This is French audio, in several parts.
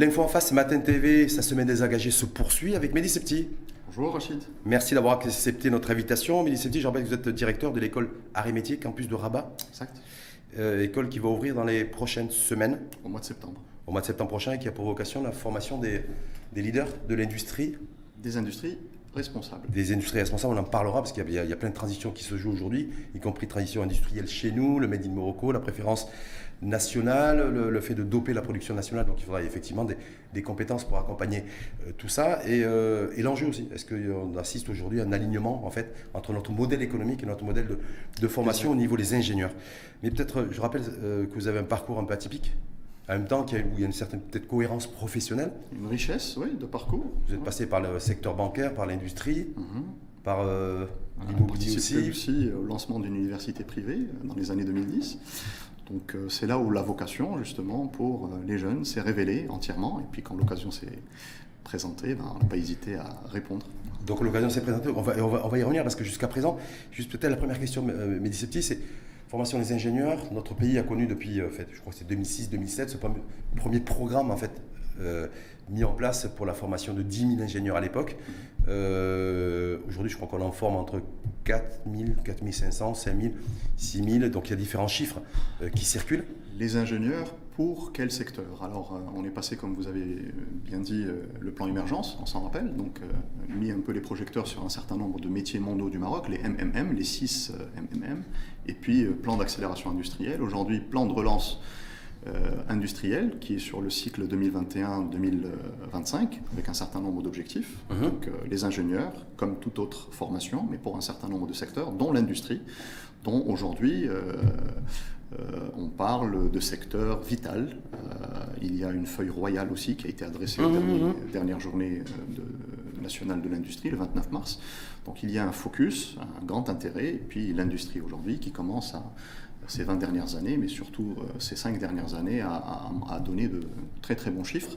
L'info en face, Matin TV, sa semaine des engagés se poursuit avec Mehdi Septi. Bonjour Rachid. Merci d'avoir accepté notre invitation. Mehdi Septi, je rappelle que vous êtes directeur de l'école Arts Métiers, campus de Rabat. Exact. Euh, école qui va ouvrir dans les prochaines semaines. Au mois de septembre. Au mois de septembre prochain et qui a pour vocation la formation des, des leaders de l'industrie. Des industries Des industries responsables, on en parlera parce qu'il y, a plein de transitions qui se jouent aujourd'hui, y compris transition industrielle chez nous, le Made in Morocco, la préférence nationale, le, fait de doper la production nationale. Donc il faudra effectivement des, compétences pour accompagner euh, tout ça. Et, euh, et l'enjeu aussi, est-ce qu'on assiste aujourd'hui à un alignement en fait entre notre modèle économique et notre modèle de, de formation au niveau des ingénieurs? Mais peut-être, je rappelle euh, que vous avez un parcours un peu atypique en même temps, il y a, où il y a une certaine peut-être cohérence professionnelle. Une richesse, oui, de parcours. Vous êtes passé par le secteur bancaire, par l'industrie, Mhm. par euh, l'immobilier aussi. aussi au lancement d'une université privée euh, dans les années 2010. Donc euh, c'est là où la vocation, justement, pour euh, les jeunes s'est révélée entièrement. Et puis quand l'occasion s'est présentée, ben, on n'a pas hésité à répondre. Donc l'occasion s'est présentée, on va, on, va, on va y revenir parce que jusqu'à présent, juste peut-être la première question, euh, Mehdi Septi, c'est formation des ingénieurs. Notre pays a connu depuis, euh, en fait, je crois que c'est 2006-2007, ce premier, programme en fait, euh, mis en place pour la formation de 10 000 ingénieurs à l'époque. Euh, Aujourd'hui, je crois qu'on en forme entre 4 000, 4 500, 5 000, 6 000, donc il y a différents chiffres qui circulent. Les ingénieurs, pour quel secteur? Alors, euh, on est passé, comme vous avez bien dit, euh, le plan émergence, on s'en rappelle, donc euh, mis un peu les projecteurs sur un certain nombre de métiers mondiaux du Maroc, les MMM, les 6 MMM, et puis euh, plan d'accélération industrielle. Aujourd'hui, plan de relance euh, industrielle qui est sur le cycle 2021-2025 avec un certain nombre d'objectifs. Mhm. Donc euh, les ingénieurs, comme toute autre formation, mais pour un certain nombre de secteurs, dont l'industrie, dont aujourd'hui euh, euh, on parle de secteur vital. Euh, il y a une feuille royale aussi qui a été adressée aux Mhm, derniers- dernières journées euh, de, nationales de l'industrie, le 29 mars. Donc il y a un focus, un grand intérêt, et puis l'industrie aujourd'hui qui commence à ces 20 dernières années, mais surtout euh, ces 5 dernières années, à, à- à donner de très très bons chiffres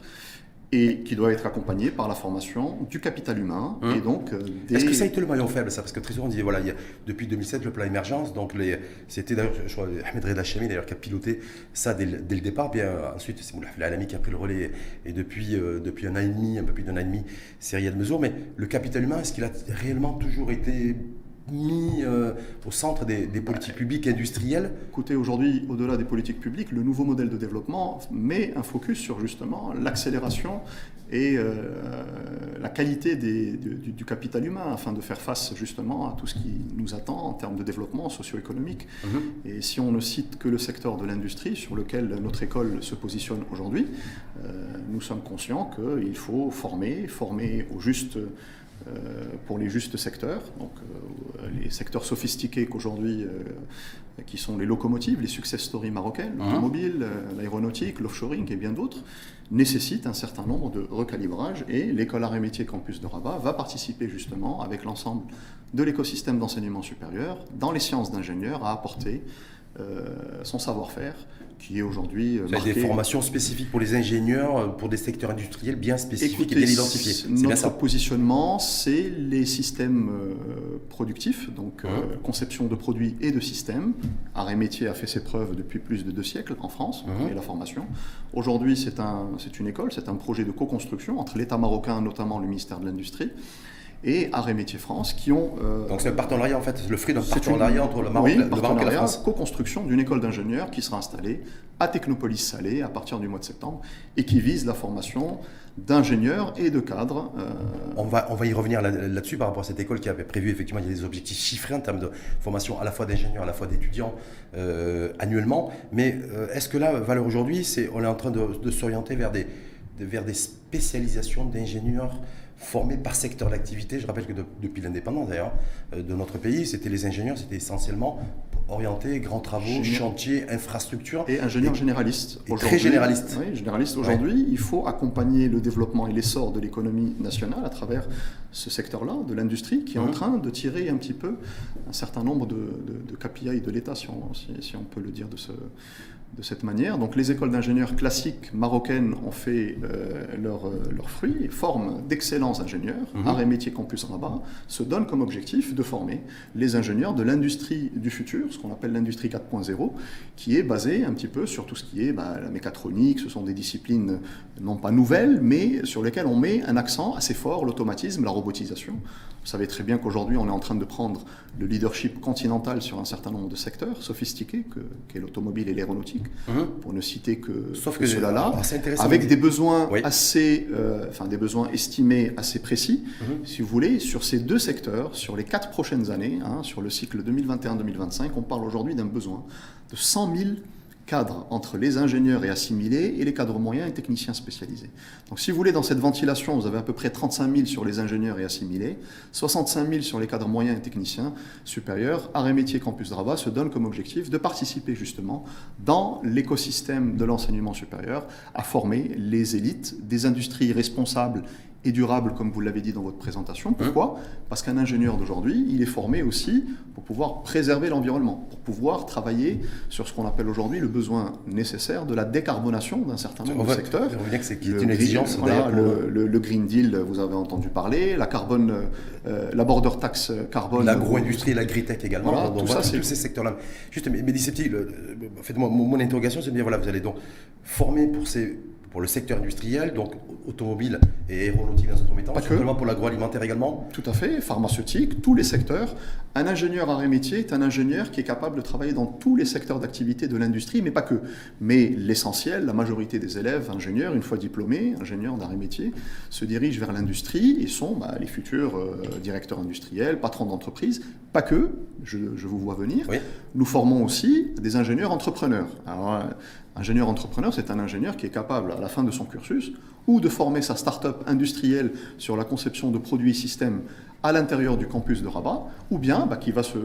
et qui doit être accompagné par la formation du capital humain Hum. et donc euh, des... Est-ce que ça a été le maillon faible, ça? Parce que très souvent, on dit, voilà, il y a, depuis 2007, le plan émergence, donc les- c'était d'ailleurs, je crois, Ahmed Reda Chami, d'ailleurs, qui a piloté ça dès, le- dès le départ. Bien euh, ensuite, c'est Moulaf Alami qui a pris le relais, et depuis, euh, depuis un an et demi, un peu plus d'un an et demi, c'est Riyad Mezour. Mais le capital humain, est-ce qu'il a réellement toujours été mis euh, au centre des, des politiques publiques industrielles Écoutez, aujourd'hui, au-delà des politiques publiques, le nouveau modèle de développement met un focus sur justement l'accélération et euh, la qualité des- du, capital humain afin de faire face justement à tout ce qui nous attend en termes de développement socio-économique. Et si on ne cite que le secteur de l'industrie sur lequel notre école se positionne aujourd'hui, euh, nous sommes conscients qu'il faut former, former au juste, pour les justes secteurs, donc euh, les secteurs sophistiqués qu'aujourd'hui, euh, qui sont les locomotives, les success stories marocaines, l'automobile, euh, l'aéronautique, l'offshoring et bien d'autres, nécessitent un certain nombre de recalibrages et l'école Arts et Métiers Campus de Rabat va participer justement avec l'ensemble de l'écosystème d'enseignement supérieur dans les sciences d'ingénieurs à apporter euh, son savoir-faire qui est aujourd'hui euh, avez des marqué- formations spécifiques pour les ingénieurs, euh, pour des secteurs industriels bien spécifiques Écoutez, et bien identifiés. C'est bien Notre ça. positionnement, c'est les systèmes euh, productifs, donc euh, Mhm. conception de produits et de systèmes. Arts et métier a fait ses preuves depuis plus de deux siècles en France, Mhm. et la formation. Aujourd'hui, c'est un, c'est une école, c'est un projet de co-construction entre l'État marocain, notamment le ministère de l'Industrie, et Arts et métiers France, qui ont... euh, Donc c'est un partenariat, en fait, le fruit d'un partenariat une- entre le Maroc, oui, le Maroc et la France. co-construction d'une école d'ingénieurs qui sera installée à Technopolis Salé à partir du mois de septembre et qui vise la formation d'ingénieurs et de cadres. euh, On va, on va y revenir là- là-dessus par rapport à cette école qui avait prévu, effectivement, il y a des objectifs chiffrés en termes de formation à la fois d'ingénieurs, à la fois d'étudiants euh, annuellement. Mais est-ce que là, Valeur aujourd'hui, on est en train de, de s'orienter vers des, de- vers des spécialisations d'ingénieurs formés par secteur d'activité Je rappelle que de- depuis l'indépendance d'ailleurs euh, de notre pays, c'était les ingénieurs, c'était essentiellement orientés grands travaux, chantiers, infrastructures. et ingénieurs généralistes. très généralistes. Oui, généralistes. Aujourd'hui, il faut accompagner le développement et l'essor de l'économie nationale à travers ce secteur-là, de l'industrie, qui est en Mhm. train de tirer un petit peu un certain nombre de, de, de KPI de l'État, si on peut le dire de, ce, de cette manière. Donc les écoles d'ingénieurs classiques marocaines ont fait euh, leurs leur fruits et forment d'excellents ingénieurs. Mm Arts et métiers Campus Rabat se donne comme objectif de former les ingénieurs de l'industrie du futur, ce qu'on appelle l'industrie 4.0, qui est basée un petit peu sur tout ce qui est bah, la mécatronique. Ce sont des disciplines non pas nouvelles, mais sur lesquelles on met un accent assez fort, l'automatisme, la robotisation. Vous savez très bien qu'aujourd'hui, on est en train de prendre le leadership continental sur un certain nombre de secteurs sophistiqués, qu'est l'automobile et l'aéronautique, mhm. pour ne citer que, Sauf que, cela-là, ah, avec des besoins assez, euh, enfin des besoins estimés assez précis, mhm. si vous voulez, sur ces deux secteurs, sur les quatre prochaines années, hein, sur le cycle 2021-2025, on parle aujourd'hui d'un besoin de 100 000 cadre entre les ingénieurs et assimilés et les cadres moyens et techniciens spécialisés. Donc si vous voulez, dans cette ventilation, vous avez à peu près 35 000 sur les ingénieurs et assimilés, 65 000 sur les cadres moyens et techniciens supérieurs. Arrêt métier Campus Drava se donne comme objectif de participer justement dans l'écosystème de l'enseignement supérieur à former les élites des industries responsables et durable, comme vous l'avez dit dans votre présentation. Mmh. Pourquoi? Parce qu'un ingénieur d'aujourd'hui, il est formé aussi pour pouvoir préserver l'environnement, pour pouvoir travailler sur ce qu'on appelle aujourd'hui le besoin nécessaire de la décarbonation d'un certain nombre de secteurs. c'est une exigence. le, Green Deal, vous avez entendu parler, la carbone, euh, la border tax carbone. L'agro-industrie, l'agritech également. Voilà, tout ça, c'est tous ces secteurs-là. Juste, mais, mais faites-moi mon, interrogation, c'est de dire voilà, vous allez donc former pour ces pour le secteur industriel, donc automobile et aéronautique dans un premier temps, simplement pour l'agroalimentaire également Tout à fait, pharmaceutique, tous les secteurs. Un ingénieur arrêt métier est un ingénieur qui est capable de travailler dans tous les secteurs d'activité de l'industrie, mais pas que. Mais l'essentiel, la majorité des élèves ingénieurs, une fois diplômés, ingénieurs d'arrêt métier, se dirigent vers l'industrie et sont bah, les futurs euh, directeurs industriels, patrons d'entreprise. Pas que, je, vous vois venir. Nous formons aussi des ingénieurs entrepreneurs. Alors, Ingénieur entrepreneur, c'est un ingénieur qui est capable, à la fin de son cursus, ou de former sa start-up industrielle sur la conception de produits et systèmes à l'intérieur du campus de Rabat, ou bien bah, qui, va se,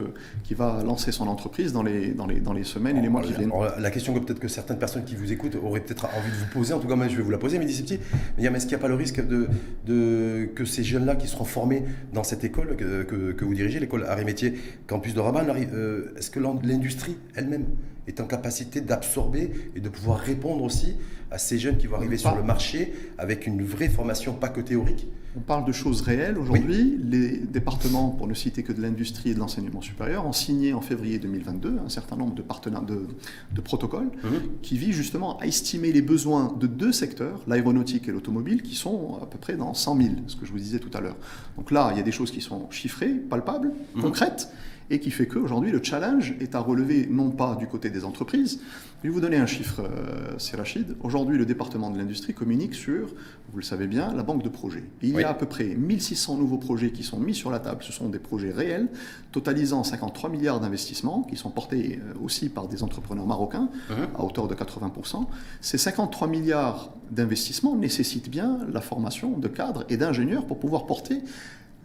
qui va lancer son entreprise dans les, dans les, dans les semaines et les mois qui viennent. La question que peut-être que certaines personnes qui vous écoutent auraient peut-être envie de vous poser, en tout cas moi je vais vous la poser, mais d'ici petit, mais est-ce qu'il n'y a pas le risque de, de que ces jeunes-là qui seront formés dans cette école que, que, vous dirigez, l'école Arts et Métiers Campus de Rabat, euh, est-ce que l'industrie elle-même est en capacité d'absorber et de pouvoir répondre aussi à ces jeunes qui vont arriver sur le marché avec une vraie formation, pas que théorique? On parle de choses réelles aujourd'hui. Les départements, pour ne citer que de l'industrie et de l'enseignement supérieur, ont signé en février 2022 un certain nombre de, de, de protocoles mhm. qui visent justement à estimer les besoins de deux secteurs, l'aéronautique et l'automobile, qui sont à peu près dans 100 000, ce que je vous disais tout à l'heure. Donc là, il y a des choses qui sont chiffrées, palpables, mhm. concrètes et qui fait qu'aujourd'hui, le challenge est à relever non pas du côté des entreprises. Je vais vous donner un chiffre, euh, c'est Rachid. Aujourd'hui, le département de l'industrie communique sur, vous le savez bien, la banque de projets. Il y a à peu près 1600 nouveaux projets qui sont mis sur la table. Ce sont des projets réels, totalisant 53 milliards d'investissements, qui sont portés euh, aussi par des entrepreneurs marocains, uh-huh. à hauteur de 80%. Ces 53 milliards d'investissements nécessitent bien la formation de cadres et d'ingénieurs pour pouvoir porter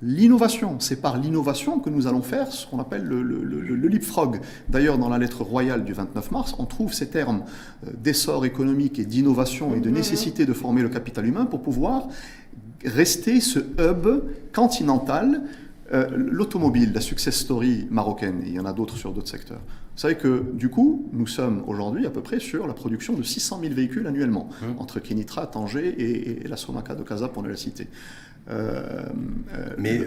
L'innovation, c'est par l'innovation que nous allons faire ce qu'on appelle le, le, leapfrog. D'ailleurs, dans la lettre royale du 29 mars, on trouve ces termes euh, d'essor économique et d'innovation et de mhm. nécessité de former le capital humain pour pouvoir rester ce hub continental. Euh, l'automobile, la success story marocaine, et il y en a d'autres sur d'autres secteurs. Vous savez que du coup, nous sommes aujourd'hui à peu près sur la production de 600 000 véhicules annuellement, mhm. entre Kenitra, Tanger et, la Somaka de Casa, pour ne la citer. Euh, euh, mais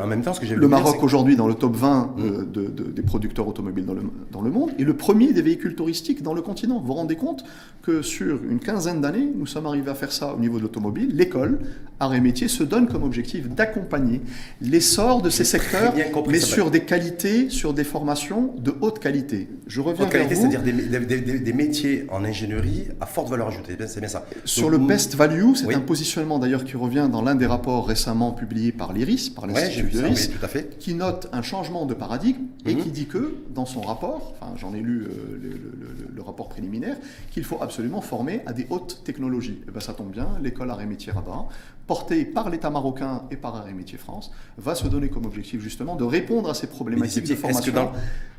en même temps, ce que j'ai Le Maroc aujourd'hui dans le top 20 euh, mm. des producteurs automobiles dans le, dans le monde est le premier des véhicules touristiques dans le continent. Vous vous rendez compte que sur une quinzaine d'années, nous sommes arrivés à faire ça au niveau de l'automobile. L'école, arts et métiers, se donne comme objectif d'accompagner l'essor de ces secteurs, mais sur des qualités, sur des formations de haute qualité. Je reviens haute qualité, c'est-à-dire des, des, métiers en ingénierie à forte valeur ajoutée. C'est bien ça. Sur le best value, c'est un positionnement d'ailleurs qui revient dans l'un des rapports récemment publié par l'IRIS, par l'Institut l'IRIS, qui note un changement de paradigme et mhm. qui dit que, dans son rapport, enfin, j'en ai lu euh, le, rapport préliminaire, qu'il faut absolument former à des hautes technologies. Et eh ben, ça tombe bien, l'école Arrêt Métier Rabat, portée par l'État marocain et par Arrêt Métier France, va se donner comme objectif justement de répondre à ces problématiques de formation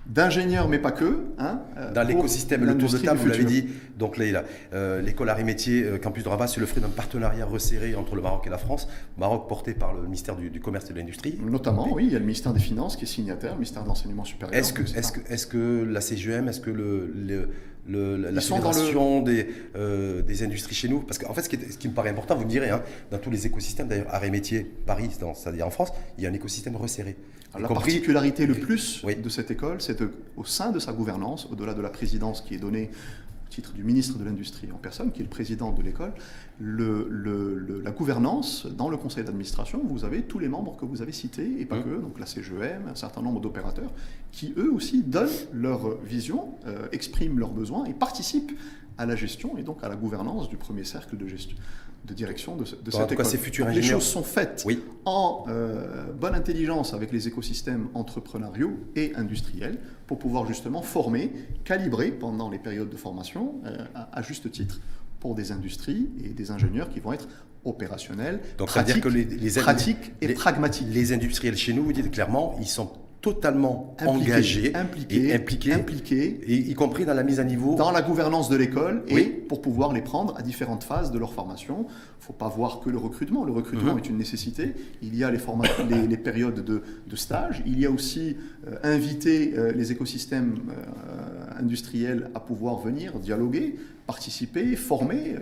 d'ingénieurs, mais pas que. Hein, euh, dans l'écosystème, le tour de table, vous l'avez dit, donc là, euh, l'école Arrêt Métier Campus de Rabat, c'est le fruit d'un partenariat resserré entre le Maroc et la France. Maroc porté par le ministère du, Commerce et de l'Industrie. Notamment, oui, il y a le ministère des Finances qui est signataire, le ministère de l'Enseignement supérieur. Est-ce que, est -ce que, est -ce que la CGM, est-ce que le, la fédération des, des industries chez nous Parce qu'en fait, ce qui, ce qui, me paraît important, vous me direz, hein, dans tous les écosystèmes, d'ailleurs, arrêt métier, Paris, c'est-à-dire en France, il y a un écosystème resserré. la particularité le plus de cette école, c'est qu'au sein de sa gouvernance, au-delà de la présidence qui est donnée titre du ministre de l'Industrie en personne, qui est le président de l'école, la gouvernance, dans le conseil d'administration, vous avez tous les membres que vous avez cités, et pas mmh. que, donc la CGM, un certain nombre d'opérateurs, qui eux aussi donnent leur vision, euh, expriment leurs besoins et participent à la gestion et donc à la gouvernance du premier cercle de gestion de direction de, de cette école. Cas, les choses sont faites en euh, bonne intelligence avec les écosystèmes entrepreneuriaux et industriels pour pouvoir justement former, calibrer pendant les périodes de formation euh, à, juste titre pour des industries et des ingénieurs qui vont être opérationnels, Donc, pratiques, dire que les, les, pratiques et pragmatiques. Les industriels chez nous, vous dites clairement, ils sont totalement engagés, impliqués, et impliqués, et y compris dans la mise à niveau. Dans la gouvernance de l'école et pour pouvoir les prendre à différentes phases de leur formation. Il ne faut pas voir que le recrutement. Le recrutement mhm. est une nécessité. Il y a les, les, les périodes de, de, stage. Il y a aussi euh, inviter euh, les écosystèmes euh, industriels à pouvoir venir dialoguer, participer, former,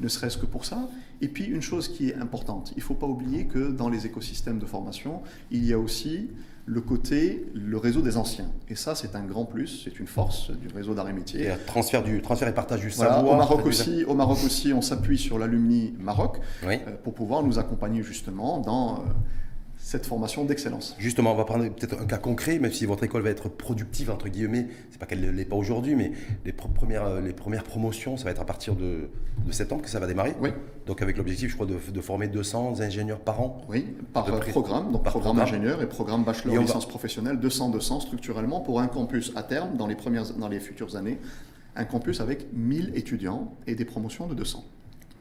ne serait-ce que pour ça. Et puis une chose qui est importante, il ne faut pas oublier que dans les écosystèmes de formation, il y a aussi le côté, le réseau des anciens. Et ça, c'est un grand plus, c'est une force du réseau d'arrêt métier. Et transfert, du, transfert et partage du savoir. Au Maroc, aussi, au Maroc aussi, on s'appuie sur l'alumni Maroc pour pouvoir nous accompagner justement dans cette formation d'excellence. Justement, on va prendre peut-être un cas concret, même si votre école va être productive, entre guillemets, c'est pas qu'elle ne l'est pas aujourd'hui, mais les, premières, euh, les premières promotions, ça va être à partir de, septembre que ça va démarrer. Oui. Donc avec l'objectif, je crois, de, former 200 ingénieurs par an. Oui, par programme, donc programme, ingénieur et programme bachelor et licence professionnelle, 200-200 structurellement pour un campus à terme, dans les, premières, dans les futures années, un campus avec 1000 étudiants et des promotions de 200.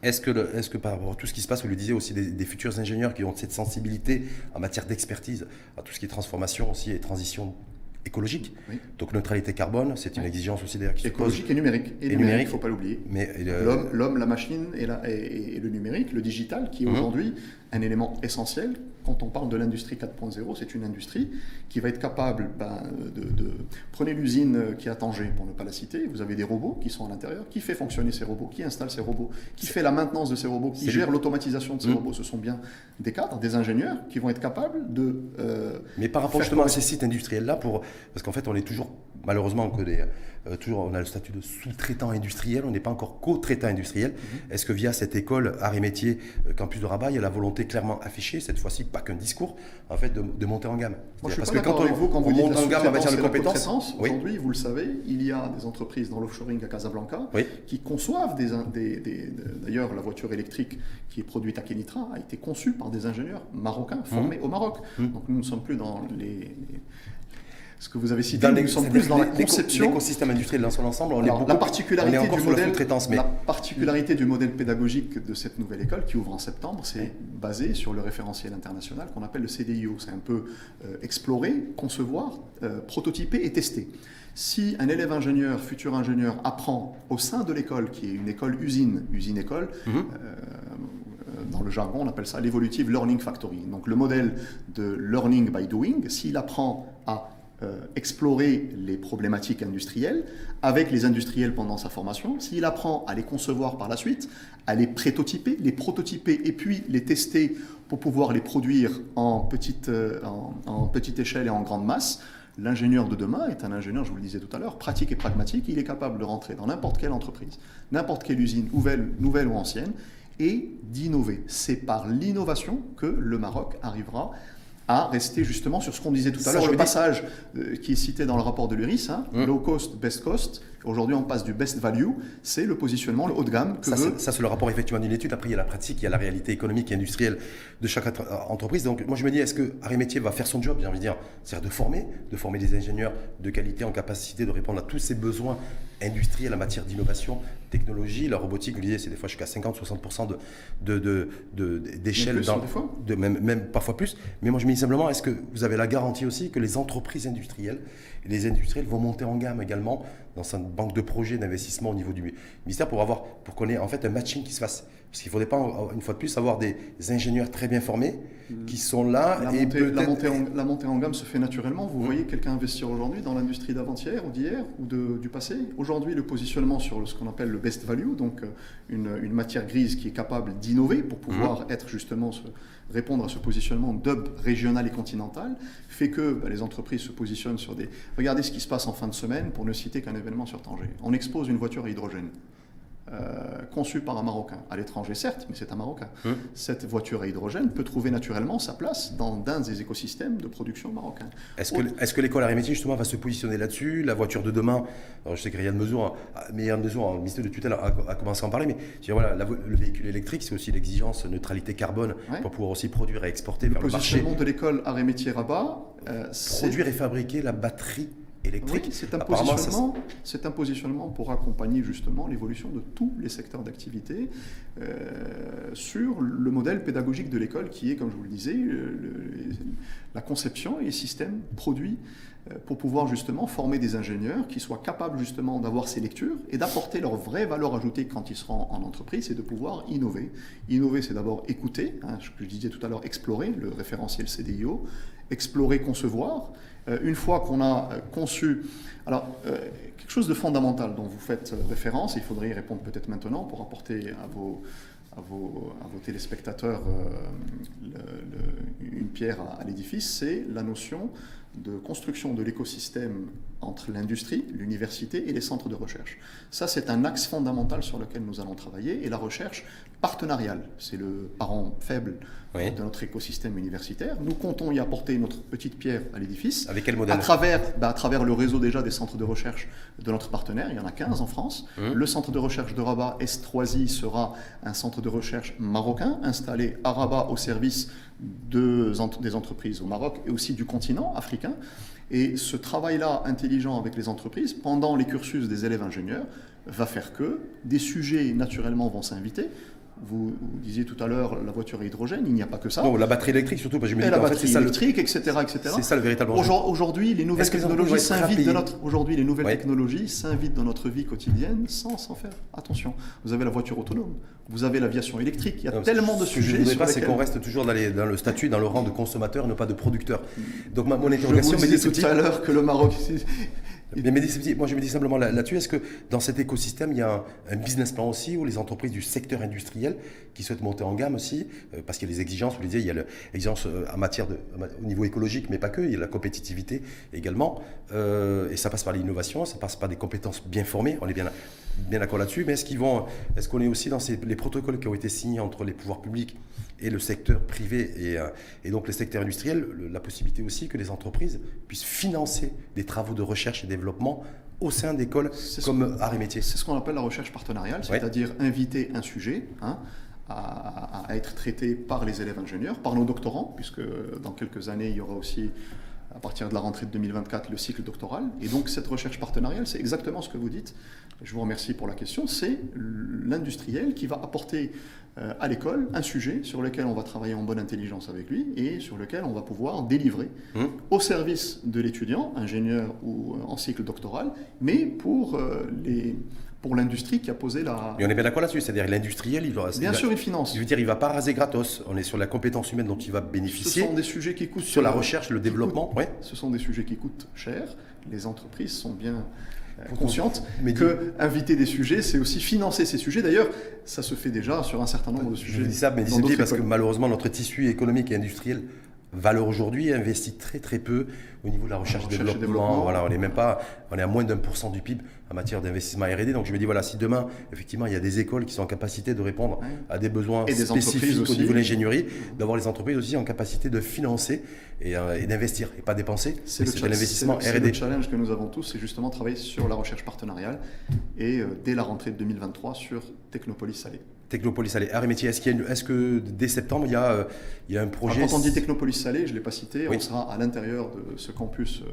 Est-ce que, est que, par rapport à tout ce qui se passe, vous le disiez aussi, des, futurs ingénieurs qui ont cette sensibilité en matière d'expertise, à tout ce qui est transformation aussi et transition écologique. Donc neutralité carbone, c'est une exigence aussi d'ailleurs qui Écologique et numérique. Et, numérique, il ne faut pas l'oublier. L'homme, la machine et, et, le numérique, le digital, qui est mhm. aujourd'hui un élément essentiel quand on parle de l'industrie 4.0, c'est une industrie qui va être capable ben, de, Prenez l'usine qui est à Tanger, pour ne pas la citer, vous avez des robots qui sont à l'intérieur. Qui fait fonctionner ces robots Qui installe ces robots Qui fait la maintenance de ces robots Qui gère l'automatisation de ces mmh. robots Ce sont bien des cadres, des ingénieurs qui vont être capables de... Euh, Mais par rapport justement à ces sites industriels-là, pour... parce qu'en fait, on est toujours, malheureusement, que des euh, toujours, on a le statut de sous-traitant industriel, on n'est pas encore co-traitant industriel. Mhm. Est-ce que via cette école Arts et Métiers euh, Campus de Rabat, il y a la volonté clairement affichée, cette fois-ci pas qu'un discours, en fait, de, monter en gamme? Moi, Parce que quand on, vous, quand vous, monte en gamme en matière de compétences, aujourd'hui, vous le savez, il y a des entreprises dans l'offshoring à Casablanca qui conçoivent des, D'ailleurs, la voiture électrique qui est produite à Kenitra a été conçue par des ingénieurs marocains formés mhm. au Maroc. Mhm. Donc nous ne sommes plus dans les ce que vous avez cité, dans nous sommes plus dans la conception. L'écosystème industriel dans son ensemble, on, est beaucoup, la particularité on est du modèle, mais... La particularité du modèle pédagogique de cette nouvelle école qui ouvre en septembre, c'est basé sur le référentiel international qu'on appelle le CDIO. C'est un peu euh, explorer, concevoir, euh, prototyper et tester. Si un élève ingénieur, futur ingénieur, apprend au sein de l'école, qui est une école usine, usine-école, mhm. euh, dans le jargon, on appelle ça l'Evolutive Learning Factory. Donc le modèle de learning by doing, s'il apprend à euh, explorer les problématiques industrielles avec les industriels pendant sa formation, s'il apprend à les concevoir par la suite, à les prototyper, les prototyper et puis les tester pour pouvoir les produire en petite, euh, en, petite échelle et en grande masse, L'ingénieur de demain est un ingénieur, je vous le disais tout à l'heure, pratique et pragmatique. Il est capable de rentrer dans n'importe quelle entreprise, n'importe quelle usine, nouvelle, nouvelle ou ancienne, et d'innover. C'est par l'innovation que le Maroc arrivera à rester justement sur ce qu'on disait tout à l'heure, le passage euh, qui est cité dans le rapport de l'URIS, hein, mmh. low cost, best cost. Aujourd'hui, on passe du best value, c'est le positionnement, le haut de gamme. Que ça, c'est le rapport effectivement d'une étude. Après, il y a la pratique, il y a la réalité économique et industrielle de chaque euh, entreprise. Donc, moi, je me dis, est-ce que Harry Métier va faire son job J'ai envie de dire, c'est-à-dire de former, de former des ingénieurs de qualité en capacité de répondre à tous ces besoins industriels en matière d'innovation technologie. La robotique, vous disiez, c'est des fois jusqu'à 50-60% de, de, de, d'échelle, hein, de, même, même parfois plus. Mais moi, je me dis simplement, est-ce que vous avez la garantie aussi que les entreprises industrielles, les industriels vont monter en gamme également dans cette banque de projets d'investissement au niveau du ministère pour avoir, pour qu'on ait en fait un matching qui se fasse? Parce qu'il ne faudrait pas, une fois de plus, avoir des ingénieurs très bien formés qui sont là. La, et montée, la, montée, en, la montée en gamme se fait naturellement. Vous mm. voyez quelqu'un investir aujourd'hui dans l'industrie d'avant-hier ou d'hier ou de, du passé. Aujourd'hui, le positionnement sur ce qu'on appelle le best value, donc euh, une, une, matière grise qui est capable d'innover pour pouvoir mm. être justement répondre à ce positionnement d'hub régional et continental, fait que bah, les entreprises se positionnent sur des... Regardez ce qui se passe en fin de semaine, pour ne citer qu'un événement sur Tanger. On expose une voiture à hydrogène. Euh, conçu par un Marocain, à l'étranger certes, mais c'est un Marocain. Hum. Cette voiture à hydrogène peut trouver naturellement sa place dans un des écosystèmes de production marocains. Est-ce que, est que l'école Arimétier justement va se positionner là-dessus? La voiture de demain, alors je sais qu'il y a de mesure, mais Yann Mesure, ministère de tutelle, a, commencé à en parler, mais voilà, le véhicule électrique, c'est aussi l'exigence neutralité carbone pour pouvoir aussi produire et exporter le vers le marché. Le positionnement de l'école Arimétier-Rabat, euh, produire et fabriquer la batterie électrique. Oui, c'est un, positionnement, c'est un positionnement pour accompagner justement l'évolution de tous les secteurs d'activité euh, sur le modèle pédagogique de l'école qui est, comme je vous le disais, la conception et les systèmes produits euh, pour pouvoir justement former des ingénieurs qui soient capables justement d'avoir ces lectures et d'apporter leur vraie valeur ajoutée quand ils seront en entreprise et de pouvoir innover. Innover, c'est d'abord écouter, hein, ce que je disais tout à l'heure, explorer, le référentiel CDIO, explorer, concevoir, euh, une fois qu'on a euh, conçu, alors euh, quelque chose de fondamental dont vous faites référence, il faudrait y répondre peut-être maintenant pour apporter à vos, à vos, à vos téléspectateurs une pierre à, l'édifice, c'est la notion de construction de l'écosystème entre l'industrie, l'université et les centres de recherche. Ça, c'est un axe fondamental sur lequel nous allons travailler. Et la recherche partenariale, c'est le parent faible de notre écosystème universitaire. Nous comptons y apporter notre petite pierre à l'édifice. Avec quel modèle à travers, bah, à travers le réseau déjà des centres de recherche de notre partenaire. Il y en a 15 en France. Mmh. Le centre de recherche de Rabat, Estroisi, sera un centre de recherche marocain installé à Rabat au service de, des entreprises au Maroc et aussi du continent africain. Et ce travail-là intelligent avec les entreprises, pendant les cursus des élèves ingénieurs, va faire que des sujets naturellement vont s'inviter. Vous, disiez tout à l'heure la voiture à hydrogène, il n'y a pas que ça. Non, la batterie électrique surtout, parce que je me dis la batterie fait, électrique, etc., etc. C'est ça le véritable enjeu. Aujourd'hui, les nouvelles technologies s'invitent dans notre aujourd'hui les nouvelles technologies s'invitent dans notre vie quotidienne sans s'en faire attention. Vous avez la voiture autonome, vous avez l'aviation électrique. Il y a tellement de sujets. Ce que je ne voudrais pas, c'est qu'on reste toujours dans, dans, le statut, dans le rang de consommateur, non pas de producteur. Donc ma, mon interrogation, je vous disais tout à l'heure que le Maroc mais, moi, je me dis simplement là-dessus, est-ce que dans cet écosystème, il y a un, business plan aussi où les entreprises du secteur industriel qui souhaitent monter en gamme aussi, euh, parce qu'il y a les exigences, vous le disiez, il y a l'exigence euh, en matière de, au niveau écologique, mais pas que, il y a la compétitivité également, euh, et ça passe par l'innovation, ça passe par des compétences bien formées, on est bien, bien d'accord là-dessus, mais est-ce qu'ils vont, est-ce qu'on est aussi dans ces, les protocoles qui ont été signés entre les pouvoirs publics et le secteur privé et, et donc le secteur industriel, la possibilité aussi que les entreprises puissent financer des travaux de recherche et développement au sein d'écoles comme Arts et Métiers. C'est ce qu'on appelle la recherche partenariale, c'est-à-dire inviter un sujet hein, à, être traité par les élèves ingénieurs, par nos doctorants, puisque dans quelques années, il y aura aussi à partir de la rentrée de 2024 le cycle doctoral. Et donc cette recherche partenariale, c'est exactement ce que vous dites. Je vous remercie pour la question. C'est l'industriel qui va apporter euh, à l'école un sujet sur lequel on va travailler en bonne intelligence avec lui et sur lequel on va pouvoir délivrer mmh. au service de l'étudiant, ingénieur ou en cycle doctoral, mais pour euh, les pour l'industrie qui a posé la. Mais on est bien d'accord là-dessus, c'est-à-dire l'industriel, il va. Bien sûr, il finance. Je veux dire, il va pas raser gratos. On est sur la compétence humaine dont il va bénéficier. Ce sont des sujets qui coûtent. Sur la recherche, le développement, oui. Ce sont des sujets qui coûtent cher. Les entreprises sont bien euh, conscientes mais que inviter des sujets, c'est aussi financer ces sujets. D'ailleurs, ça se fait déjà sur un certain nombre de sujets. Je dis ça, mais c'est parce que malheureusement, notre tissu économique et industriel Valeur aujourd'hui investit très très peu au niveau de la recherche, et développement. Voilà, on est même pas, on est à moins d'un pour cent du PIB en matière d'investissement R&D. Donc je me dis voilà, si demain effectivement il y a des écoles qui sont en capacité de répondre à des besoins spécifiques au niveau de l'ingénierie, d'avoir les entreprises aussi en capacité de financer et, euh, d'investir et pas dépenser. C'est l'investissement R&D. Le challenge que nous avons tous, c'est justement travailler sur la recherche partenariale et euh, dès la rentrée de 2023 sur Technopolis Salé. Technopolis Salé. Métier, est-ce, est que dès septembre, il y a, euh, il y a un projet Quand on dit Technopolis Salé, je ne l'ai pas cité, on sera à l'intérieur de ce campus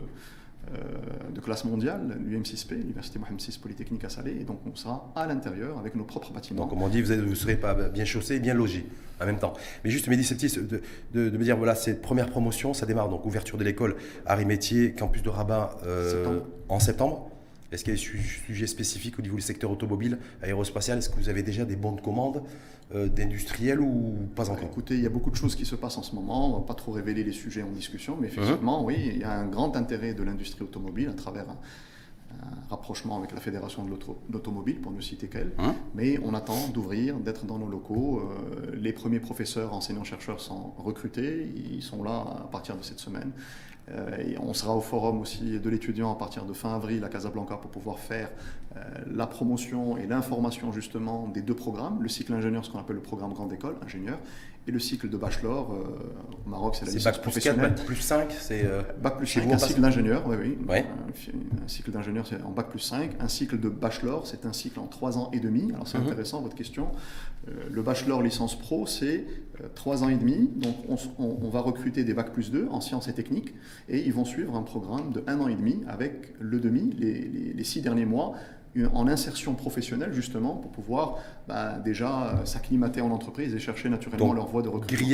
euh, de classe mondiale, l'UM6P, l'Université Mohamed VI Polytechnique à Salé, et donc on sera à l'intérieur avec nos propres bâtiments. Donc, comme on dit, vous ne serez pas bien chaussé, bien logé en même temps. Mais juste, Mehdi Septis, de, de, de, me dire, voilà, cette première promotion, ça démarre donc ouverture de l'école Arts et campus de Rabat en septembre. Est-ce qu'il y a des sujets spécifiques au niveau du secteur automobile, aérospatial? Est-ce que vous avez déjà des bons de commande? euh, d'industriels ou pas encore? Écoutez, il y a beaucoup de choses qui se passent en ce moment. On ne va pas trop révéler les sujets en discussion, mais effectivement, mhm. oui, il y a un grand intérêt de l'industrie automobile à travers un, rapprochement avec la Fédération de l'automobile, pour ne citer qu'elle. Mhm. Mais on attend d'ouvrir, d'être dans nos locaux. Euh, les premiers professeurs, enseignants-chercheurs sont recrutés. Ils sont là à partir de cette semaine. Euh, on sera au forum aussi de l'étudiant à partir de fin avril à Casablanca pour pouvoir faire euh, la promotion et l'information justement des deux programmes, le cycle ingénieur, ce qu'on appelle le programme grande école, ingénieur, et le cycle de bachelor. Euh, au Maroc, c'est la licence bac professionnelle. Bac plus 5, c'est bac plus 5, un cycle d'ingénieur, oui, oui. Un, cycle d'ingénieur, c'est en bac plus 5. Un cycle de bachelor, c'est un cycle en 3 ans et demi. Alors c'est mhm. intéressant votre question. le bachelor licence pro, c'est 3 ans et demi. Donc on, on, va recruter des bac plus 2 en sciences et techniques et ils vont suivre un programme de 1 an et demi avec le demi, les, les, les six derniers mois en insertion professionnelle justement pour pouvoir bah, déjà euh, s'acclimater en entreprise et chercher naturellement leur voie de recrutement.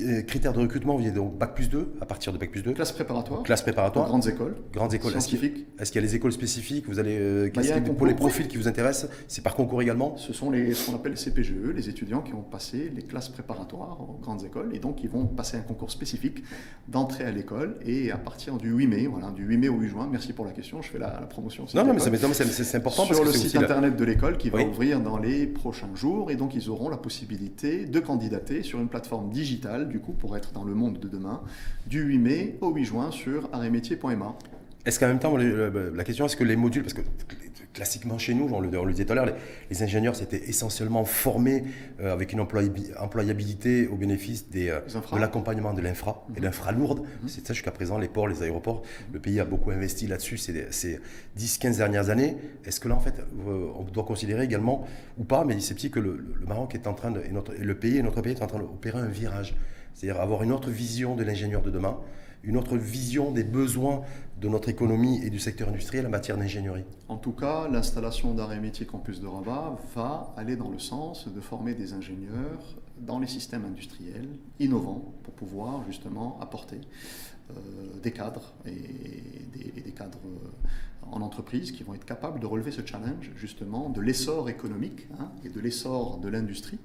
Euh, critères de recrutement, vous avez donc Bac plus 2, à partir de Bac plus 2 Classe préparatoire. Classe préparatoire. Grandes écoles. Grandes écoles. Scientifiques. Est-ce qu'il y, a les écoles spécifiques? Vous allez, euh, bah, Pour les profils qui vous intéressent, c'est par concours également? Ce sont les, ce qu'on appelle les CPGE, les étudiants qui ont passé les classes préparatoires aux grandes écoles et donc ils vont passer un concours spécifique d'entrée à l'école et à partir du 8 mai, voilà, du 8 mai au 8 juin, merci pour la question, je fais la, promotion. Non, non, mais c'est important Sur le site internet de l'école qui va ouvrir dans les prochains jours et donc ils auront la possibilité de candidater sur une plateforme digitale du coup pour être dans le monde de demain du 8 mai au 8 juin sur arrêtmétier.ma. Est-ce qu'en même temps, la question, est-ce que les modules, parce que classiquement chez nous, on le, disait tout à l'heure, les, ingénieurs s'étaient essentiellement formés euh, avec une employabilité au bénéfice des, euh, de l'accompagnement de l'infra et mhm. l'infra lourde. Mhm. C'est ça jusqu'à présent, les ports, les aéroports. Le pays a beaucoup investi là-dessus ces, 10-15 dernières années. Est-ce que là, en fait, euh, on doit considérer également, ou pas, mais c'est petit que le, Maroc est en train de, et, notre, le pays et notre pays est en train d'opérer un virage, c'est-à-dire avoir une autre vision de l'ingénieur de demain une autre vision des besoins de notre économie et du secteur industriel en matière d'ingénierie. En tout cas, l'installation d'arrêt métier campus de Rabat va aller dans le sens de former des ingénieurs dans les systèmes industriels innovants pour pouvoir justement apporter euh, des cadres et des, cadres euh, en entreprise qui vont être capables de relever ce challenge justement de l'essor économique hein, et de l'essor de l'industrie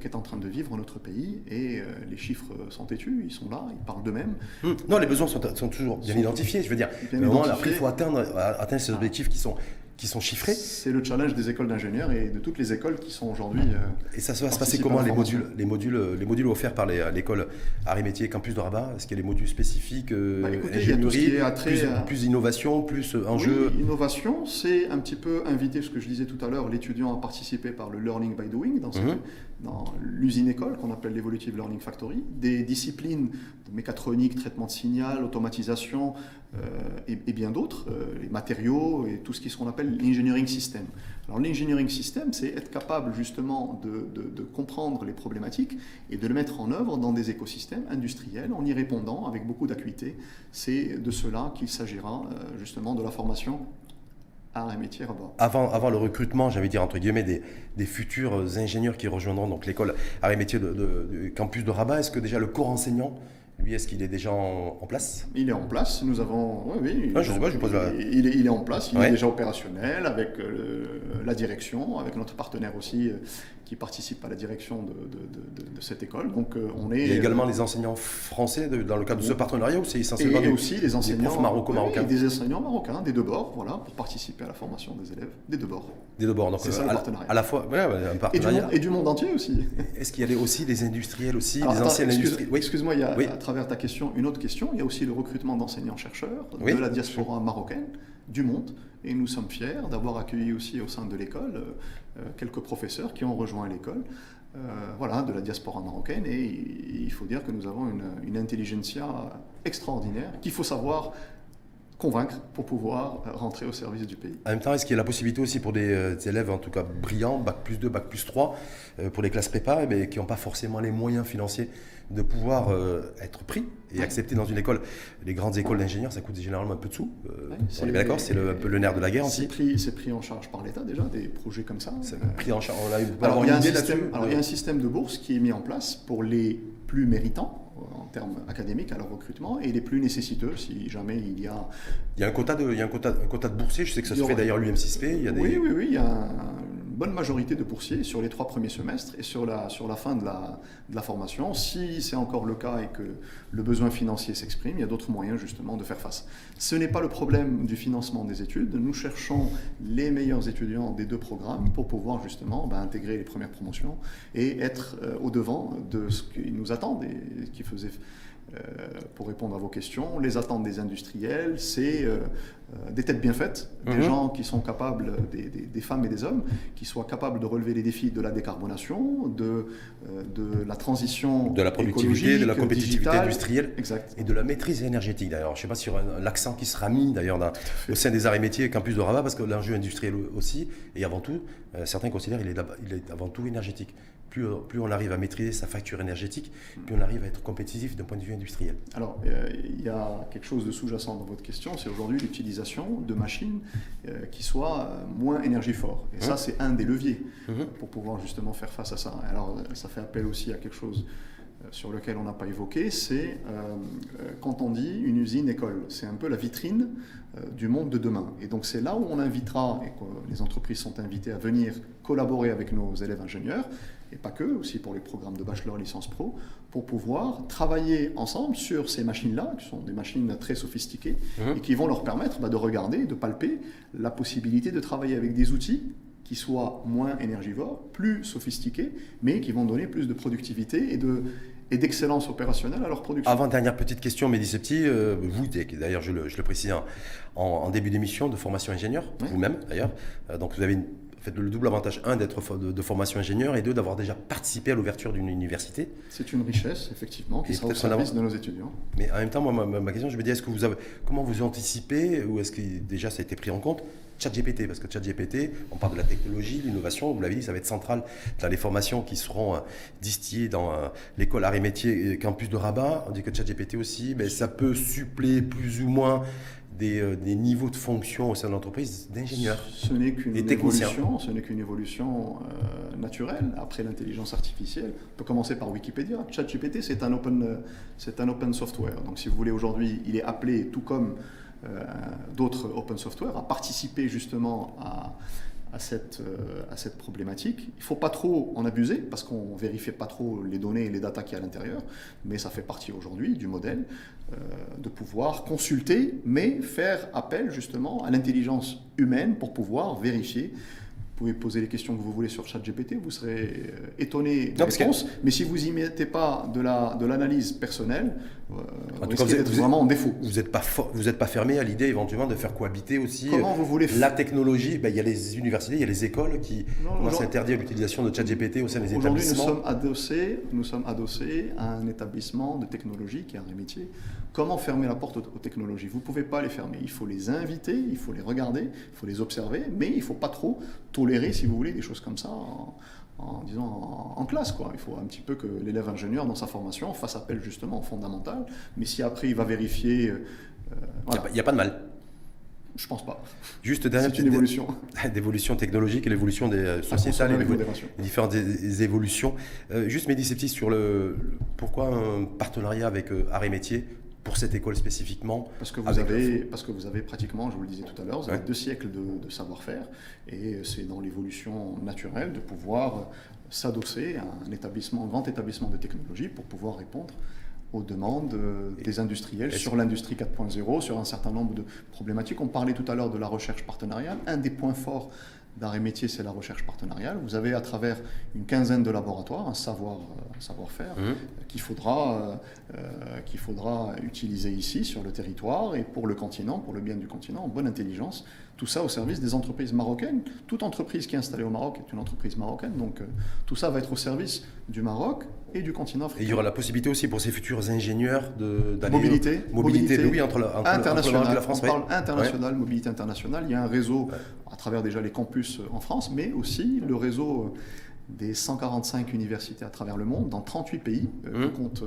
qu'est en train de vivre notre pays. Et euh, les chiffres sont têtus, ils sont là, ils parlent d'eux-mêmes. Hum. Non, les besoins sont, sont toujours bien identifiés, je veux dire. Bien moment, après, il faut atteindre, atteindre ces objectifs qui sont qui sont chiffrés. C'est le challenge des écoles d'ingénieurs et de toutes les écoles qui sont aujourd'hui. Euh, et ça va se passer comment les modules, les modules, les modules offerts par l'école Arts et Campus de Rabat? Est-ce qu'il y a des modules spécifiques euh, bah, ingénierie, plus, plus, innovation, plus enjeu? Oui, Innovation, c'est un petit peu inviter ce que je disais tout à l'heure, l'étudiant à participer par le learning by doing dans, mhm. Dans l'usine école qu'on appelle l'Evolutive Learning Factory, des disciplines de mécatronique, traitement de signal, automatisation, euh, et, bien d'autres, euh, les matériaux et tout ce qu'on appelle l'engineering system. Alors l'engineering system, c'est être capable justement de, comprendre les problématiques et de les mettre en œuvre dans des écosystèmes industriels en y répondant avec beaucoup d'acuité. C'est de cela qu'il s'agira euh, justement de la formation à un métier Avant, avant le recrutement, j'avais dire entre guillemets, des, des, futurs ingénieurs qui rejoindront donc l'école à métier de, du campus de Rabat, est-ce que déjà le corps enseignant lui, est-ce qu'il est déjà en, place? Il est en place. Nous avons. Oui, oui. Ah, je sais pas, je pose la... il, est, il, est, en place. Il est déjà opérationnel avec euh, la direction, avec notre partenaire aussi, euh, qui participent à la direction de, de, cette école. Donc euh, on est. A également les enseignants français dans le cadre de ce partenariat ou c'est essentiellement et, aussi les enseignants marocains Des enseignants marocains des deux bords, voilà, pour participer à la formation des élèves des deux bords. Des deux bords. Donc c'est ça le partenariat. À la fois, un partenariat. Et du, monde, entier aussi. Est-ce qu'il y a aussi des industriels aussi, des anciennes industriels Excuse-moi, il y a à travers ta question une autre question. Il y a aussi le recrutement d'enseignants chercheurs de la diaspora marocaine du monde. Et nous sommes fiers d'avoir accueilli aussi au sein de l'école euh, quelques professeurs qui ont rejoint l'école. Euh, voilà, de la diaspora marocaine. Et il faut dire que nous avons une, intelligentsia extraordinaire qu'il faut savoir convaincre pour pouvoir rentrer au service du pays. En même temps, est-ce qu'il y a la possibilité aussi pour des élèves, en tout cas brillants, bac plus 2, bac plus 3, pour les classes prépa, eh qui n'ont pas forcément les moyens financiers de pouvoir être pris et accepter dans une école Les grandes écoles d'ingénieurs, ça coûte généralement un peu de sous. on est d'accord C'est un peu le nerf de la guerre aussi. C'est pris, en charge par l'État déjà, des projets comme ça. C'est pris en charge. alors, il y a un système de bourse qui est mis en place pour les plus méritants en termes académiques à leur recrutement et les plus nécessiteux si jamais il y a... Il y a un quota de, il y a un quota, un quota de boursiers, je sais que ça se fait d'ailleurs l'UM6P. Il y a des... Oui, oui, oui, il y a un, bonne majorité de boursiers sur les trois premiers semestres et sur la, sur la fin de la, de la formation. Si c'est encore le cas et que le besoin financier s'exprime, il y a d'autres moyens justement de faire face. Ce n'est pas le problème du financement des études. Nous cherchons les meilleurs étudiants des deux programmes pour pouvoir justement ben, intégrer les premières promotions et être euh, au devant de ce qu'ils nous attendent et qui faisait pour répondre à vos questions, les attentes des industriels, c'est euh, euh, des têtes bien faites, des mhm. gens qui sont capables, des, femmes et des hommes, qui soient capables de relever les défis de la décarbonation, de, de la transition de la productivité, de la compétitivité industrielle exact. et de la maîtrise énergétique d'ailleurs. Je ne sais pas sur l'accent qui sera mis d'ailleurs au sein des arts et métiers Campus de Rabat, parce que l'enjeu industriel aussi, et avant tout, certains considèrent qu'il est, il est avant tout énergétique plus, plus, on arrive à maîtriser sa facture énergétique, plus on arrive à être compétitif d'un point de vue industriel. Alors, euh, il y a quelque chose de sous-jacent dans votre question, c'est aujourd'hui l'utilisation de machines euh, qui soient euh, moins énergivores. Et ça, mmh. c'est un des leviers mmh. pour pouvoir justement faire face à ça. Alors, ça fait appel aussi à quelque chose sur lequel on n'a pas évoqué, c'est quand on dit une usine-école. C'est un peu la vitrine du monde de demain. Et donc c'est là où on invitera, et que les entreprises sont invitées à venir collaborer avec nos élèves ingénieurs, et pas que, aussi pour les programmes de bachelor licence pro, pour pouvoir travailler ensemble sur ces machines-là, qui sont des machines très sophistiquées, mmh. et qui vont leur permettre bah, de regarder, de palper la possibilité de travailler avec des outils qui soient moins énergivores, plus sophistiqués, mais qui vont donner plus de productivité et de, et d'excellence opérationnelle à leur production. Avant, dernière petite question, Mehdi Septi, euh, vous, d'ailleurs je le, je le précise en, début d'émission, de formation ingénieur, vous-même d'ailleurs, euh, donc vous avez une fait, le double avantage, un, d'être de, formation ingénieur et deux, d'avoir déjà participé à l'ouverture d'une université. C'est une richesse, effectivement, qui sera au service de nos étudiants. Mais en même temps, moi, ma, question, je me dis, est-ce que vous avez, comment vous anticipez, ou est-ce que déjà ça a été pris en compte? ChatGPT, parce que ChatGPT, on parle de la technologie, l'innovation, vous l'avez dit, ça va être central dans les formations qui seront euh, distillées dans euh, l'école arts et métiers campus de Rabat. On dit que ChatGPT aussi, mais ça peut suppléer plus ou moins euh, des, niveaux de fonction au sein de l'entreprise d'ingénieurs. Ce n'est qu'une évolution, ce n'est qu'une évolution euh, naturelle. Après l'intelligence artificielle, on peut commencer par Wikipédia. ChatGPT, c'est un open, euh, c'est un open software. Donc, si vous voulez, aujourd'hui, il est appelé, tout comme d'autres open software, à participer justement à à cette, euh, à cette problématique. Il ne faut pas trop en abuser parce qu'on ne vérifie pas trop les données et les datas qu'il y a à l'intérieur, mais ça fait partie aujourd'hui du modèle de pouvoir consulter, mais faire appel justement à l'intelligence humaine pour pouvoir vérifier pouvez poser les questions que vous voulez sur ChatGPT, vous serez euh, étonné des réponses. Mais si vous n'y mettez pas de l'analyse de personnelle, euh, vous risquez vraiment en défaut. Vous n'êtes pas, vous êtes pas fermé à l'idée éventuellement de faire cohabiter aussi Comment vous voulez la technologie? Ben, il y a les universités, il y a les écoles qui vont s'interdire l'utilisation de ChatGPT au sein des établissements. Aujourd'hui, nous sommes adossés, nous sommes adossés à un établissement de technologie qui est un métier. Comment fermer la porte aux, technologies? Vous ne pouvez pas les fermer. Il faut les inviter, il faut les regarder, il faut les observer, mais il ne faut pas trop tolérer, si vous voulez, des choses comme ça en, disant, en, classe. Quoi. Il faut un petit peu que l'élève ingénieur, dans sa formation, fasse appel justement au fondamental. Mais si après, il va vérifier... Euh, il n'y a, pas de mal. Je pense pas. Juste C'est une évolution. D'évolution technologique et l'évolution des euh, sociétales et les différentes évolutions. Euh, juste Médicéptis sur le, pourquoi un partenariat avec euh, Arts et Métiers pour cette école spécifiquement parce que, vous avez, parce que vous avez pratiquement, je vous le disais tout à l'heure, vous avez deux siècles de, savoir-faire et c'est dans l'évolution naturelle de pouvoir s'adosser à un établissement, un grand établissement de technologie pour pouvoir répondre aux demandes euh, des industriels sur l'industrie 4.0, sur un certain nombre de problématiques. On parlait tout à l'heure de la recherche partenariale. Un des points forts d'arrêt métier, c'est la recherche partenariale. Vous avez à travers une quinzaine de laboratoires un savoir, un savoir-faire Mmh. qu'il faudra, euh, qu'il faudra utiliser ici sur le territoire et pour le continent, pour le bien du continent, en bonne intelligence. Tout ça au service des entreprises marocaines. Toute entreprise qui est installée au Maroc est une entreprise marocaine, donc euh, tout ça va être au service du Maroc et du continent Et africain. il y aura la possibilité aussi pour ces futurs ingénieurs de- d'aller... Mobilité, Mobilité, mobilité oui, entre, la, entre, le- entre le Maroc international. et la France. On ouais. parle international, mobilité internationale. Il y a un réseau à travers déjà les campus euh, en France, mais aussi le réseau euh, des 145 universités à travers le monde, dans 38 pays, euh, Mmh. que compte euh,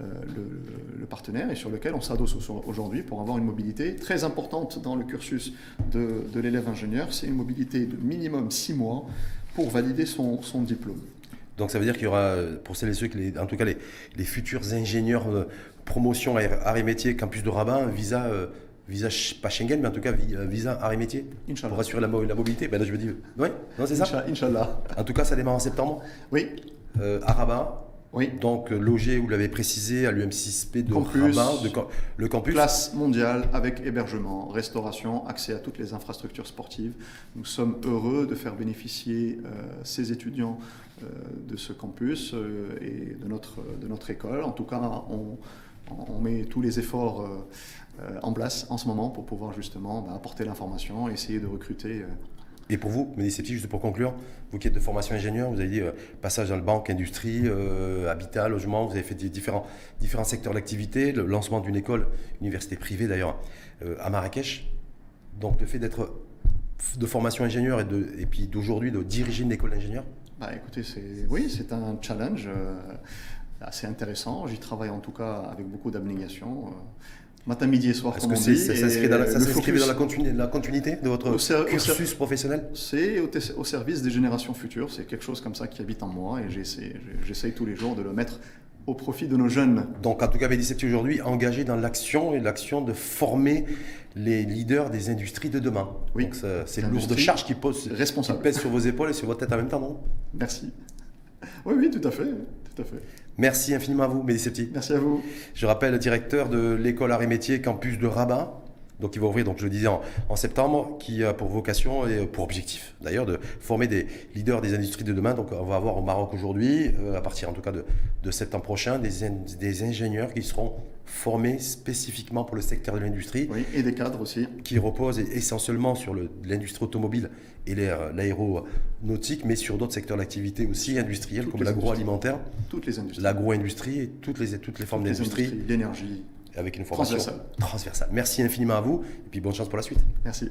euh, le, le partenaire et sur lequel on s'adosse au- aujourd'hui pour avoir une mobilité très importante dans le cursus de, de l'élève ingénieur. C'est une mobilité de minimum 6 mois pour valider son, son diplôme. Donc ça veut dire qu'il y aura, pour celles et ceux qui, les- en tout cas les, les futurs ingénieurs euh, promotion arts et métiers, campus de Rabat, visa, euh, visa pas Schengen, mais en tout cas euh, visa arts et métiers, Inch'Allah. pour assurer la, mo- la mobilité. Ben là, je me dis, oui, non c'est ça. Incha- Inch'Allah. En tout cas, ça démarre en septembre Oui, euh, à Rabat. oui. Donc logé, vous l'avez précisé, à l'UM6P de Campus. Rabat, de le campus. Place mondiale avec hébergement, restauration, accès à toutes les infrastructures sportives. Nous sommes heureux de faire bénéficier ces étudiants de ce campus euh, et de notre, de notre école. En tout cas, on, met tous les efforts euh, euh, en place en ce moment pour pouvoir justement bah, apporter l'information essayer de recruter. euh, Et pour vous, Médicépti, juste pour conclure, vous qui êtes de formation ingénieur, vous avez dit euh, passage dans le banque, industrie, euh, habitat, logement, vous avez fait différents, différents secteurs d'activité, le lancement d'une école, université privée d'ailleurs, euh, à Marrakech. Donc le fait d'être de formation ingénieur et, de, et puis d'aujourd'hui de diriger une école d'ingénieur, Bah, écoutez, c'est oui, c'est un challenge euh, assez intéressant. J'y travaille en tout cas avec beaucoup d'abnégation. euh, matin, midi et soir, est-ce comme que on c'est- dit. ça s'inscrit dans, la, ça focus, dans la, continu- la continuité de votre cursus professionnel? C'est au, service des générations futures. C'est quelque chose comme ça qui habite en moi et j'essaie tous les jours de le mettre au profit de nos jeunes. Donc, en tout cas, Médicépti aujourd'hui engagé dans l'action et l'action de former les leaders des industries de demain. Oui. Donc, c'est une lourde charge qui, pose, qui pèse sur vos épaules et sur votre tête en même temps, non? Merci. Oui, oui, tout à fait, tout à fait. Merci infiniment à vous, Médicépti. Merci à vous. Je rappelle, directeur de l'école Arts et Métiers Campus de Rabat. Donc, il va ouvrir, donc je le disais, en, en septembre, qui a pour vocation et pour objectif, d'ailleurs, de former des leaders des industries de demain. Donc, on va avoir au Maroc aujourd'hui, euh, à partir en tout cas de, de septembre prochain, des, in- des ingénieurs qui seront formés spécifiquement pour le secteur de l'industrie, Oui, et des cadres aussi. qui reposent essentiellement sur l'industrie automobile et l'air- l'aéronautique, mais sur d'autres secteurs d'activité aussi industriels, Toutes comme l'agroalimentaire, Toutes les industries. l'agro-industrie et toutes les, toutes les formes d'industrie L'énergie. avec une formation Transversale. transversale. Merci infiniment à vous et puis bonne chance pour la suite. Merci.